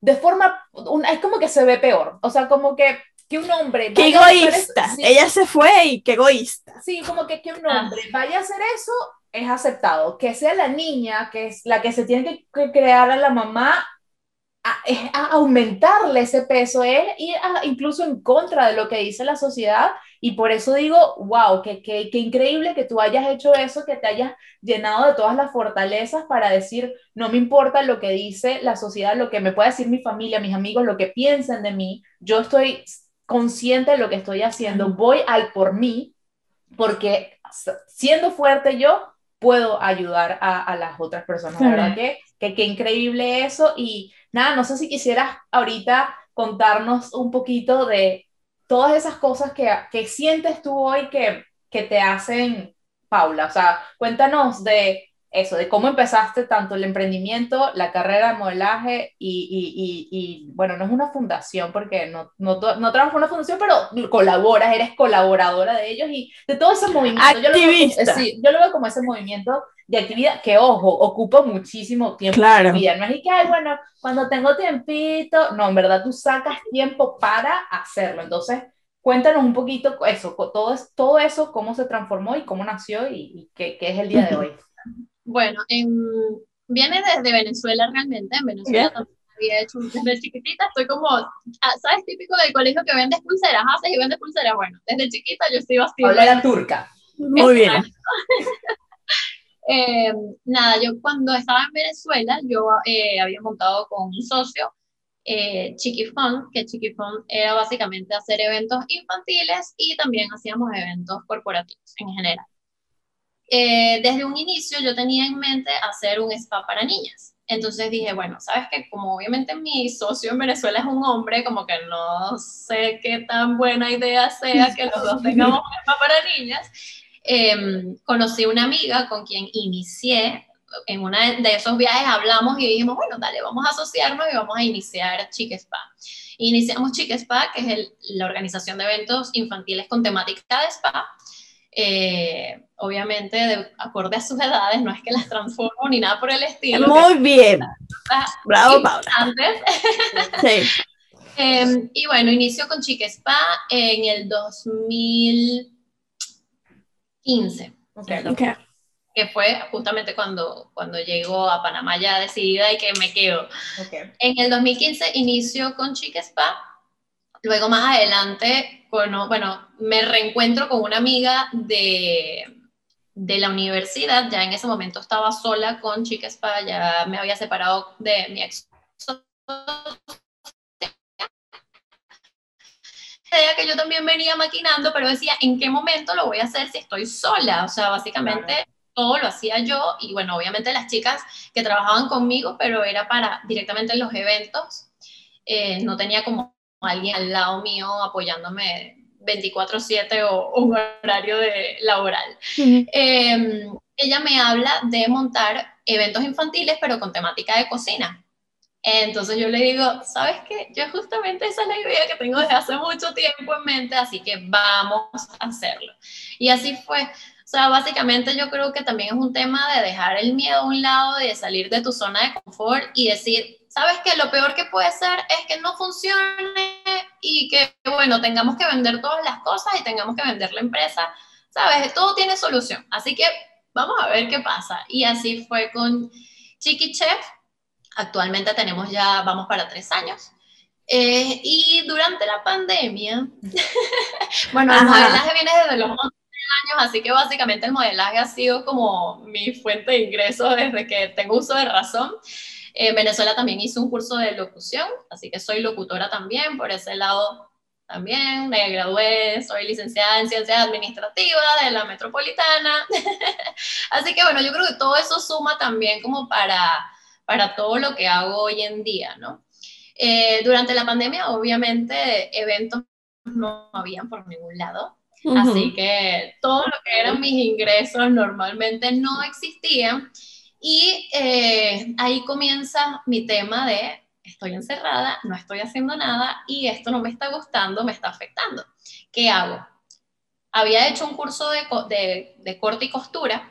de forma, es como que se ve peor, o sea, como que que un hombre... Qué egoísta, ella se fue y qué egoísta. Sí, como que, que un ah. hombre vaya a hacer eso es aceptado, que sea la niña, que es la que se tiene que crear a la mamá, a aumentarle ese peso, es ir incluso en contra de lo que dice la sociedad. Y por eso digo, wow, qué que, que, increíble que tú hayas hecho eso, que te hayas llenado de todas las fortalezas para decir, no me importa lo que dice la sociedad, lo que me pueda decir mi familia, mis amigos, lo que piensen de mí, yo estoy consciente de lo que estoy haciendo, voy al por mí, porque siendo fuerte yo, puedo ayudar a, a las otras personas, ¿verdad? Que, que, que increíble eso. Y nada, no sé si quisieras ahorita contarnos un poquito de todas esas cosas que, que sientes tú hoy que, que te hacen Paula. O sea, cuéntanos de eso, de cómo empezaste tanto el emprendimiento, la carrera de modelaje y, y, y, bueno, no es una fundación porque no, no, no trabajas con una fundación, pero colaboras, eres colaboradora de ellos y de todo ese movimiento. Activista. Yo lo, veo, sí, yo lo veo como ese movimiento de actividad que, ojo, ocupa muchísimo tiempo claro. en vida. No es que, ay, bueno, cuando tengo tiempito, no, en verdad tú sacas tiempo para hacerlo. Entonces, cuéntanos un poquito eso, todo, todo eso, cómo se transformó y cómo nació y, y qué, qué, es el día de hoy. Bueno, viene desde Venezuela realmente. En Venezuela también había hecho desde chiquitita. Estoy como, ah, ¿sabes? Típico del colegio que vendes pulseras, haces y vendes pulseras. Bueno, desde chiquita yo estoy así. Habla la turca. Muy bien. (laughs) eh, nada, yo cuando estaba en Venezuela, yo eh, había montado con un socio eh, Chiquifón, que Chiquifón era básicamente hacer eventos infantiles y también hacíamos eventos corporativos en general. Eh, desde un inicio yo tenía en mente hacer un spa para niñas. Entonces dije, bueno, sabes que como obviamente mi socio en Venezuela es un hombre, como que no sé qué tan buena idea sea que los dos tengamos un spa para niñas. Eh, conocí una amiga con quien inicié, en uno de esos viajes hablamos y dijimos, bueno, dale, vamos a asociarnos y vamos a iniciar Chique Spa. Iniciamos Chique Spa, que es la organización de eventos infantiles con temática de spa. Eh, obviamente de acorde a sus edades, no es que las transformo ni nada por el estilo. Muy bien. Bravo, Paula. (laughs) sí. Eh, y bueno, inicio con Chique Spa en el 2015. Okay. Que fue justamente cuando, cuando llego a Panamá ya decidida y que me quedo. Okay. En el 2015 inicio con Chique Spa Luego más adelante, bueno, bueno, me reencuentro con una amiga de, de la universidad, ya en ese momento estaba sola con Chica Spa, ya me había separado de mi ex que yo también venía maquinando, pero decía, ¿en qué momento lo voy a hacer si estoy sola? O sea, básicamente todo lo hacía yo y bueno, obviamente las chicas que trabajaban conmigo, pero era para directamente en los eventos, eh, no tenía como alguien al lado mío apoyándome 24/7 o un horario de, laboral. Em, ella me habla de montar eventos infantiles, pero con temática de cocina. Entonces yo le digo, ¿sabes qué? Yo justamente esa es la idea que tengo desde hace mucho tiempo en mente, así que vamos a hacerlo. Y así fue. O sea, básicamente yo creo que también es un tema de dejar el miedo a un lado, de salir de tu zona de confort y decir, ¿sabes qué? Lo peor que puede ser es que no funcione y que, bueno, tengamos que vender todas las cosas y tengamos que vender la empresa, ¿sabes? Todo tiene solución. Así que vamos a ver qué pasa. Y así fue con Chiqui Chef. Actualmente tenemos ya, vamos para tres años. Eh, y durante la pandemia, (laughs) bueno, el modelaje viene desde los 11 años, así que básicamente el modelaje ha sido como mi fuente de ingresos desde que tengo uso de razón. En Venezuela también hice un curso de locución, así que soy locutora también, por ese lado también me gradué, soy licenciada en ciencias administrativas de la metropolitana. (laughs) así que bueno, yo creo que todo eso suma también como para, para todo lo que hago hoy en día, ¿no? Eh, durante la pandemia, obviamente, eventos no habían por ningún lado. Así que todo lo que eran mis ingresos normalmente no existían. Y eh, ahí comienza mi tema de estoy encerrada, no estoy haciendo nada y esto no me está gustando, me está afectando. ¿Qué hago? Había hecho un curso de, de, corte y costura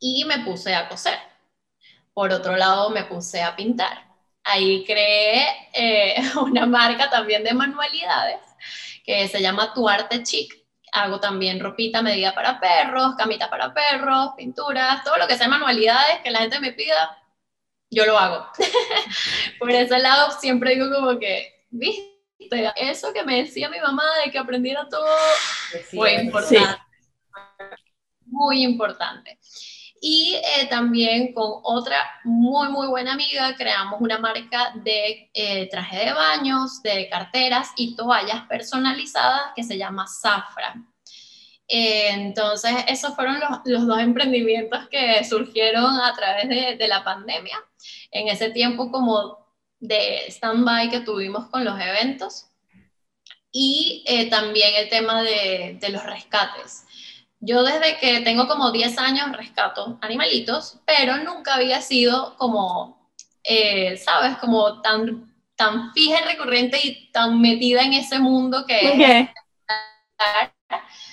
y me puse a coser. Por otro lado, me puse a pintar. Ahí creé eh, (laughs) una marca también de manualidades que se llama Tu Arte Chic. Hago también ropita medida para perros, camita para perros, pinturas, todo lo que sea manualidades que la gente me pida, yo lo hago. (laughs) Por ese lado siempre digo como que, viste, eso que me decía mi mamá de que aprendiera todo fue importante. Muy importante. Y eh, también con otra muy, muy buena amiga creamos una marca de eh, traje de baños, de carteras y toallas personalizadas que se llama Zafra. Eh, entonces, esos fueron los, los, dos emprendimientos que surgieron a través de, de la pandemia en ese tiempo como de stand-by que tuvimos con los eventos y eh, también el tema de, de, los rescates. Yo desde que tengo como 10 años rescato animalitos, pero nunca había sido como, eh, ¿sabes? Como tan, tan fija y recurrente y tan metida en ese mundo que...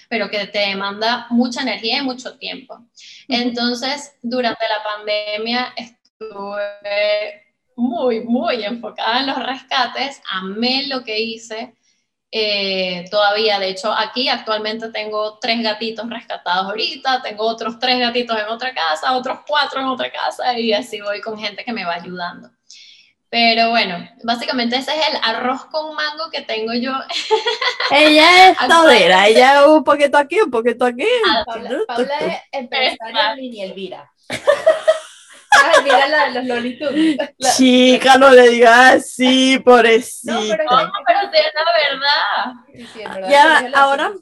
pero que te demanda mucha energía y mucho tiempo. Entonces, durante la pandemia estuve muy, muy enfocada en los rescates, amé lo que hice. Eh, todavía, de hecho, aquí actualmente tengo tres gatitos rescatados ahorita, tengo otros tres gatitos en otra casa, otros cuatro en otra casa y así voy con gente que me va ayudando. Pero bueno, básicamente ese es el arroz con mango que tengo yo. (laughs) Ella es todera, ella un poquito aquí, un poquito aquí. Paula, Paula es empresaria mini (laughs) Mira los. Chica, no le digas así, pobrecita. No, pero, no, pero es la verdad. ya, ahora,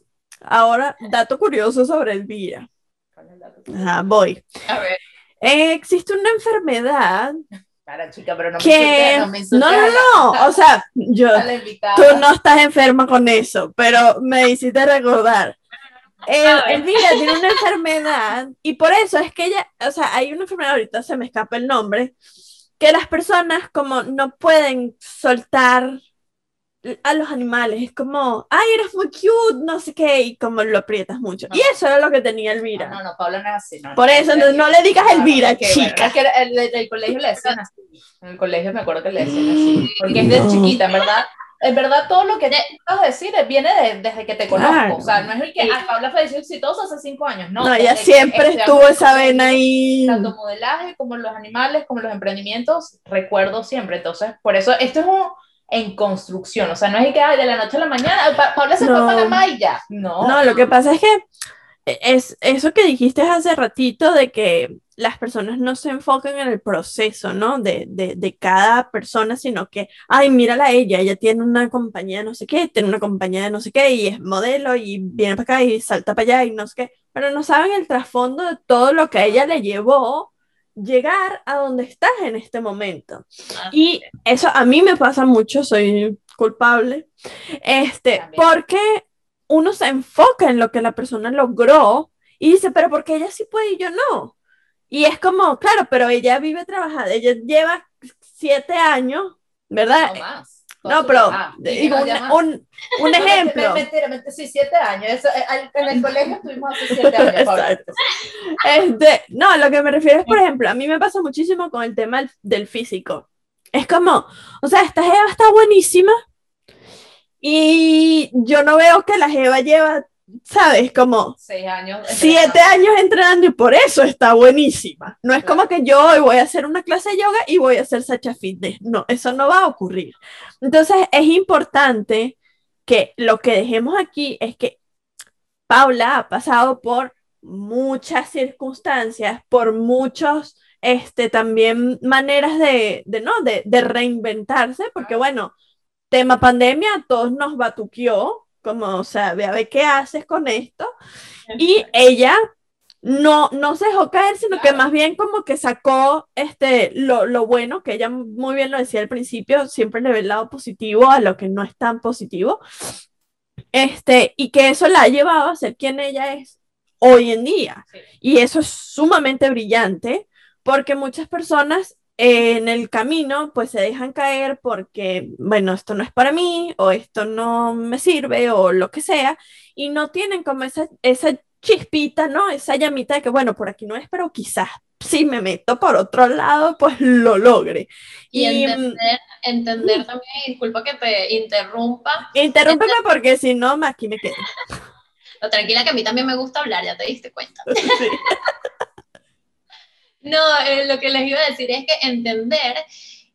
ahora, dato curioso sobre Elvira. Ajá, voy. A ver. Eh, existe una enfermedad para chica, pero no me, no, me no, no, no, o sea, yo, (laughs) tú no estás enferma con eso, pero me hiciste recordar eh, Elvira tiene una enfermedad y por eso es que ella, o sea, hay una enfermedad, ahorita se me escapa el nombre, que las personas como no pueden soltar a los animales, es como, ay, eres muy cute, no sé qué, y como lo aprietas mucho. y eso era lo que tenía Elvira. No, no, Paula no es así. Por eso, entonces no le digas Elvira, chica. es que el, el, colegio le decían así. En el colegio me acuerdo que le decían así. (gasps) Porque es de chiquita, ¿verdad? En verdad todo lo que te vas a decir viene desde que te conozco. O sea, no es el que a ah, Paula falleció exitosa hace cinco años, no. No, ella siempre estuvo esa vena ahí. Tanto modelaje como los animales, como los emprendimientos, recuerdo siempre. Entonces, por eso esto es un en construcción. O sea, no es que de la noche a la mañana, Paula se fue a Panamá y ya. No. No, lo que pasa es que es eso que dijiste hace ratito de que las personas no se enfocan en el proceso, ¿no? De, de, de, cada persona, sino que, ay, mírala a ella, ella tiene una compañía de no sé qué, tiene una compañía de no sé qué, y es modelo, y viene para acá y salta para allá, y no sé qué, pero no saben el trasfondo de todo lo que a ella le llevó llegar a donde estás en este momento. y eso a mí me pasa mucho, soy culpable, este, porque uno se enfoca en lo que la persona logró y dice, pero porque ella sí puede y yo no. Y es como, claro, pero ella vive trabajando, ella lleva siete años, ¿verdad? No más. No, pero ah, digo, un, un, ejemplo. Mentira, mentira, sí, siete años. Eso, eh, en el colegio estuvimos hace siete años. (laughs) Este, no, lo que me refiero es, por ejemplo, a mí me pasa muchísimo con el tema del físico. Es como, o sea, esta Eva está buenísima, y yo no veo que la Jeva lleva, ¿sabes? Como Seis años siete años entrenando y por eso está buenísima. No es como que yo hoy voy a hacer una clase de yoga y voy a hacer Sacha Fitness. No, eso no va a ocurrir. Entonces es importante que lo que dejemos aquí es que Paula ha pasado por muchas circunstancias, por muchos, este, también maneras de, de ¿no? De, de reinventarse, porque bueno, tema pandemia, todos nos batuqueó, como, o sea, ve a ver qué haces con esto. Y ella no, no se dejó caer, sino que más bien como que sacó este, lo, lo, bueno, que ella muy bien lo decía al principio, siempre le ve el lado positivo a lo que no es tan positivo. Este, y que eso la ha llevado a ser quien ella es hoy en día. Sí. Y eso es sumamente brillante porque muchas personas en el camino pues se dejan caer porque, bueno, esto no es para mí o esto no me sirve o lo que sea y no tienen como esa, esa chispita, ¿no? Esa llamita de que, bueno, por aquí no es, pero quizás si me meto por otro lado, pues lo logre. Y, y entender, entender uh, también, disculpa que te interrumpa. Interrúmpeme entender... porque si no, aquí me quedo. (laughs) No, tranquila que a mí también me gusta hablar, ya te diste cuenta. (laughs) Sí. (laughs) no, eh, lo que les iba a decir es que entender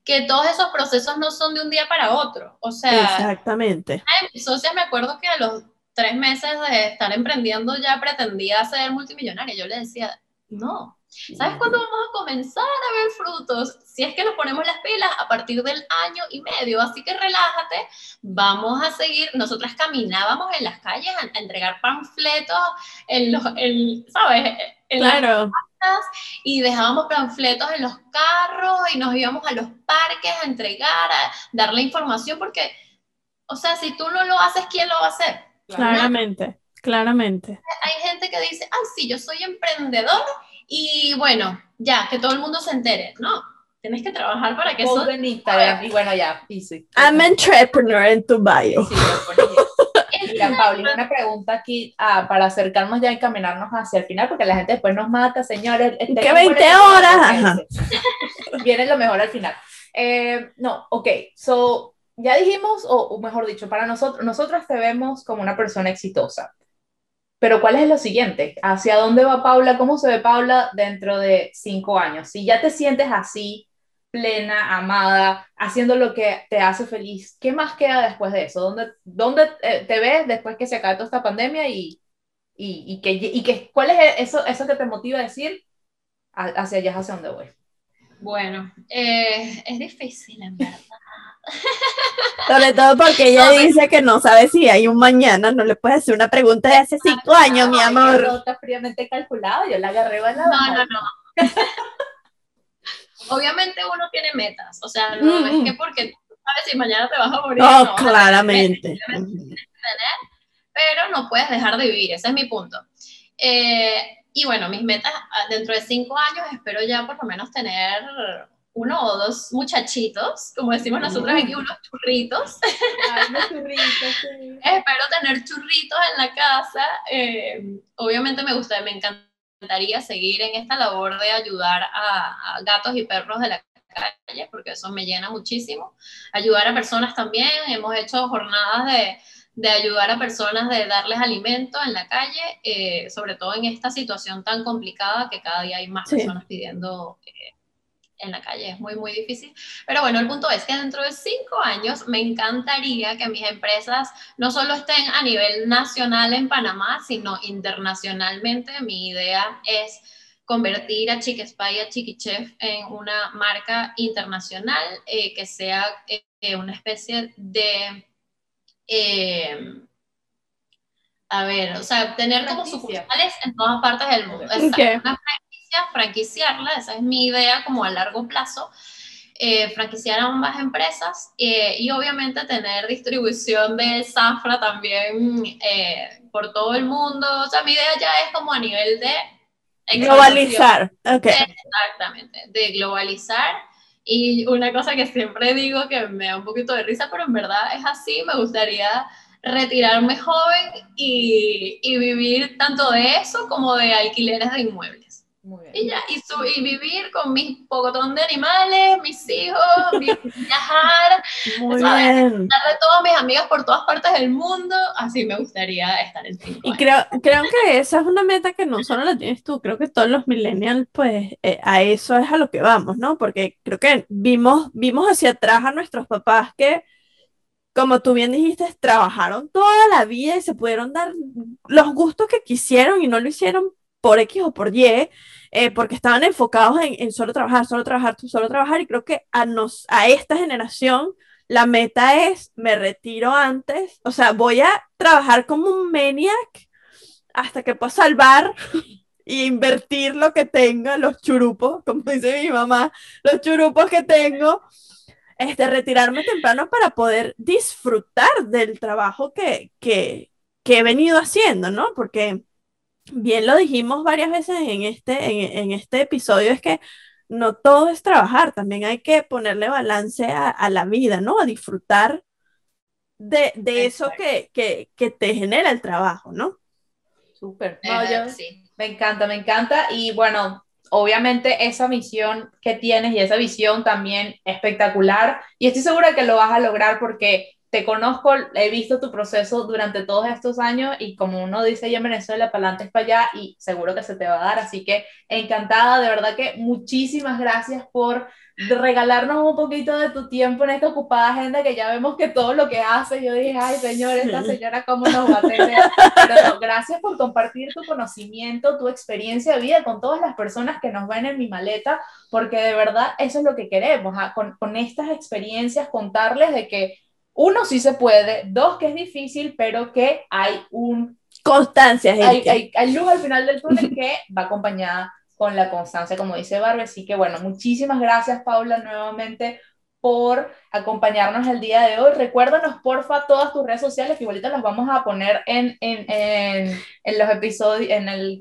que todos esos procesos no son de un día para otro. O sea, exactamente. Mis socias me acuerdo que a los tres meses de estar emprendiendo ya pretendía ser multimillonaria. Yo le decía, no, ¿sabes cuándo vamos a comenzar a ver frutos? Si es que nos ponemos las pilas a partir del año y medio, así que relájate, vamos a seguir. Nosotras caminábamos en las calles a, a entregar panfletos en los, en, ¿sabes? En claro. Las y dejábamos panfletos en los carros y nos íbamos a los parques a entregar, a darle información, porque, o sea, si tú no lo haces, ¿quién lo va a hacer? Claramente, claramente. Hay gente que dice, ay, sí, yo soy emprendedor y bueno, ya, que todo el mundo se entere. No, tienes que trabajar para que eso... en Instagram y bueno, ya, y sí. I'm entrepreneur en tu bio. Sí, Mira, Pauli, una pregunta aquí ah, para acercarnos ya y caminarnos hacia el final, porque la gente después nos mata, señores. ¿Qué 20 horas? Viene lo mejor al final. Eh, no, ok, so ya dijimos, o, o, mejor dicho, para nosotros, nosotros te vemos como una persona exitosa. Pero ¿cuál es lo siguiente? ¿Hacia dónde va Paula? ¿Cómo se ve Paula dentro de cinco años? Si ya te sientes así, plena, amada, haciendo lo que te hace feliz, ¿qué más queda después de eso? ¿Dónde, dónde te ves después que se acabe toda esta pandemia? Y, y, y, que, y que, ¿cuál es eso, eso que te motiva a decir hacia allá, hacia dónde voy? Bueno, eh, es difícil en verdad. Sobre todo porque ella no, dice que no sabe si hay un mañana, no le puedes hacer una pregunta de hace cinco años, mi amor. Está fríamente calculado, yo la agarré a la No, no, no. (laughs) Obviamente uno tiene metas, o sea, no mm. es que porque tú sabes si mañana te vas a morir. Oh, no, claramente. (laughs) pero no puedes dejar de vivir, ese es mi punto. Eh, y bueno, mis metas dentro de cinco años espero ya por lo menos tener uno o dos muchachitos, como decimos nosotros aquí, unos churritos. (laughs) Ay, unos churritos sí. Espero tener churritos en la casa. Eh, obviamente me gusta, me encantaría seguir en esta labor de ayudar a, a, gatos y perros de la calle, porque eso me llena muchísimo. Ayudar a personas también. Hemos hecho jornadas de, de ayudar a personas, de darles alimento en la calle, eh, sobre todo en esta situación tan complicada que cada día hay más sí. personas pidiendo. Eh, en la calle, es muy, muy difícil. Pero bueno, el punto es que dentro de cinco años me encantaría que mis empresas no solo estén a nivel nacional en Panamá, sino internacionalmente. Mi idea es convertir a Chiquespay y a Chiquichef en una marca internacional eh, que sea eh, una especie de... Eh, a ver, o sea, tener como sucursales en todas partes del mundo. Okay. Una franquiciarla, esa es mi idea como a largo plazo, eh, franquiciar a ambas empresas eh, y obviamente tener distribución de Zafra también eh, por todo el mundo. O sea, mi idea ya es como a nivel de... Globalizar, ok. Exactamente, de globalizar. Y una cosa que siempre digo que me da un poquito de risa, pero en verdad es así, me gustaría retirarme joven y, y vivir tanto de eso como de alquileres de inmuebles. Y ya, y, su, y, vivir con mis pocotón de animales, mis hijos, (laughs) viajar, Muy ¿sabes? bien. Estar de todas mis amigas por todas partes del mundo, así me gustaría estar en cinco Y creo, creo que esa es una meta que no solo la tienes tú, creo que todos los millennials, pues eh, a eso es a lo que vamos, ¿no? Porque creo que vimos, vimos hacia atrás a nuestros papás que como tú bien dijiste, trabajaron toda la vida y se pudieron dar los gustos que quisieron y no lo hicieron por X o por Y, eh, porque estaban enfocados en, en, solo trabajar, solo trabajar, solo trabajar. Y creo que a, nos, a esta generación la meta es, me retiro antes, o sea, voy a trabajar como un maniac hasta que pueda salvar y invertir lo que tenga, los churupos, como dice mi mamá, los churupos que tengo, este, retirarme temprano para poder disfrutar del trabajo que, que, que he venido haciendo, ¿no? Porque bien lo dijimos varias veces en este, en, en este episodio, es que no todo es trabajar, también hay que ponerle balance a, la vida, ¿no? A disfrutar de, eso que, que, te genera el trabajo, ¿no? Súper. sí. Me encanta, me encanta. Y bueno, obviamente esa misión que tienes y esa visión también espectacular. Y estoy segura que lo vas a lograr porque te conozco, he visto tu proceso durante todos estos años y como uno dice allá en Venezuela, para adelante es para allá y seguro que se te va a dar. Así que encantada, de verdad que muchísimas gracias por regalarnos un poquito de tu tiempo en esta ocupada agenda que ya vemos que todo lo que hace, yo dije, ay señor, esta señora cómo nos va a tener. Pero gracias por compartir tu conocimiento, tu experiencia de vida con todas las personas que nos ven en mi maleta, porque de verdad eso es lo que queremos, ¿ah? con, con estas experiencias contarles de que uno, sí se puede, dos, que es difícil, pero que hay un... Constancia, gente. Hay, hay, luz al final del túnel (laughs) que va acompañada con la constancia, como dice Barbie. Así que bueno, muchísimas gracias, Paula, nuevamente por acompañarnos el día de hoy. Recuérdanos, porfa, todas tus redes sociales, que igualita las vamos a poner en, en, en, en los episodios, en el,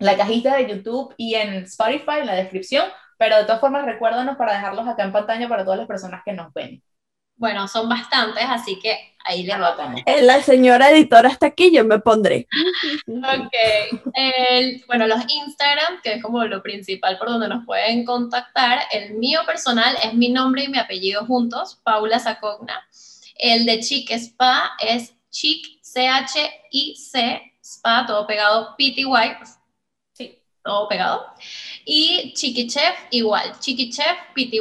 la cajita de YouTube y en Spotify, en la descripción. Pero de todas formas, recuérdanos para dejarlos acá en pantalla para todas las personas que nos ven. Bueno, son bastantes, así que ahí les vamos. La señora editora está aquí, yo me pondré. Ok. El, bueno, los Instagram, que es como lo principal por donde nos pueden contactar. El mío personal es mi nombre y mi apellido juntos, Paula Sacogna. El de Chic Spa es Chic, C-H-I-C, Spa, todo pegado, PTY. Sí, todo pegado. Y Chiqui Chef, igual. Chiqui Chef, PTY.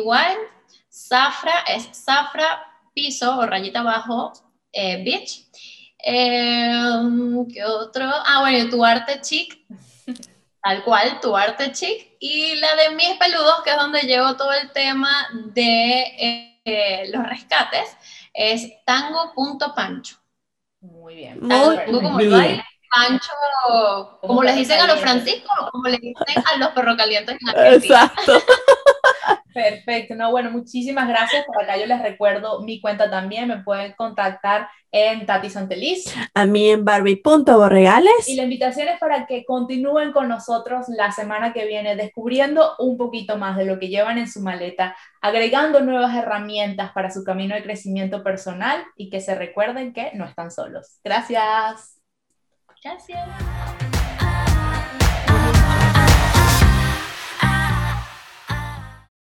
Zafra es Zafra piso o rayita abajo, eh, beach. Em, ¿Qué otro? Ah, bueno, tu arte chic, (laughs) tal cual, tu arte chic. Y la de mis peludos, que es donde llevo todo el tema de eh, los rescates, es tango.pancho. Muy bien. Tango como bien. Pancho, como les dicen a los franciscos, como les dicen a los perrocalientes en (laughs) Argentina. Exacto. Perfecto, no, bueno, muchísimas gracias. Por acá yo les recuerdo mi cuenta también, me pueden contactar en Tati Santeliz. A mí en Barbie.borregales. Y la invitación es para que continúen con nosotros la semana que viene, descubriendo un poquito más de lo que llevan en su maleta, agregando nuevas herramientas para su camino de crecimiento personal y que se recuerden que no están solos. Gracias. Gracias.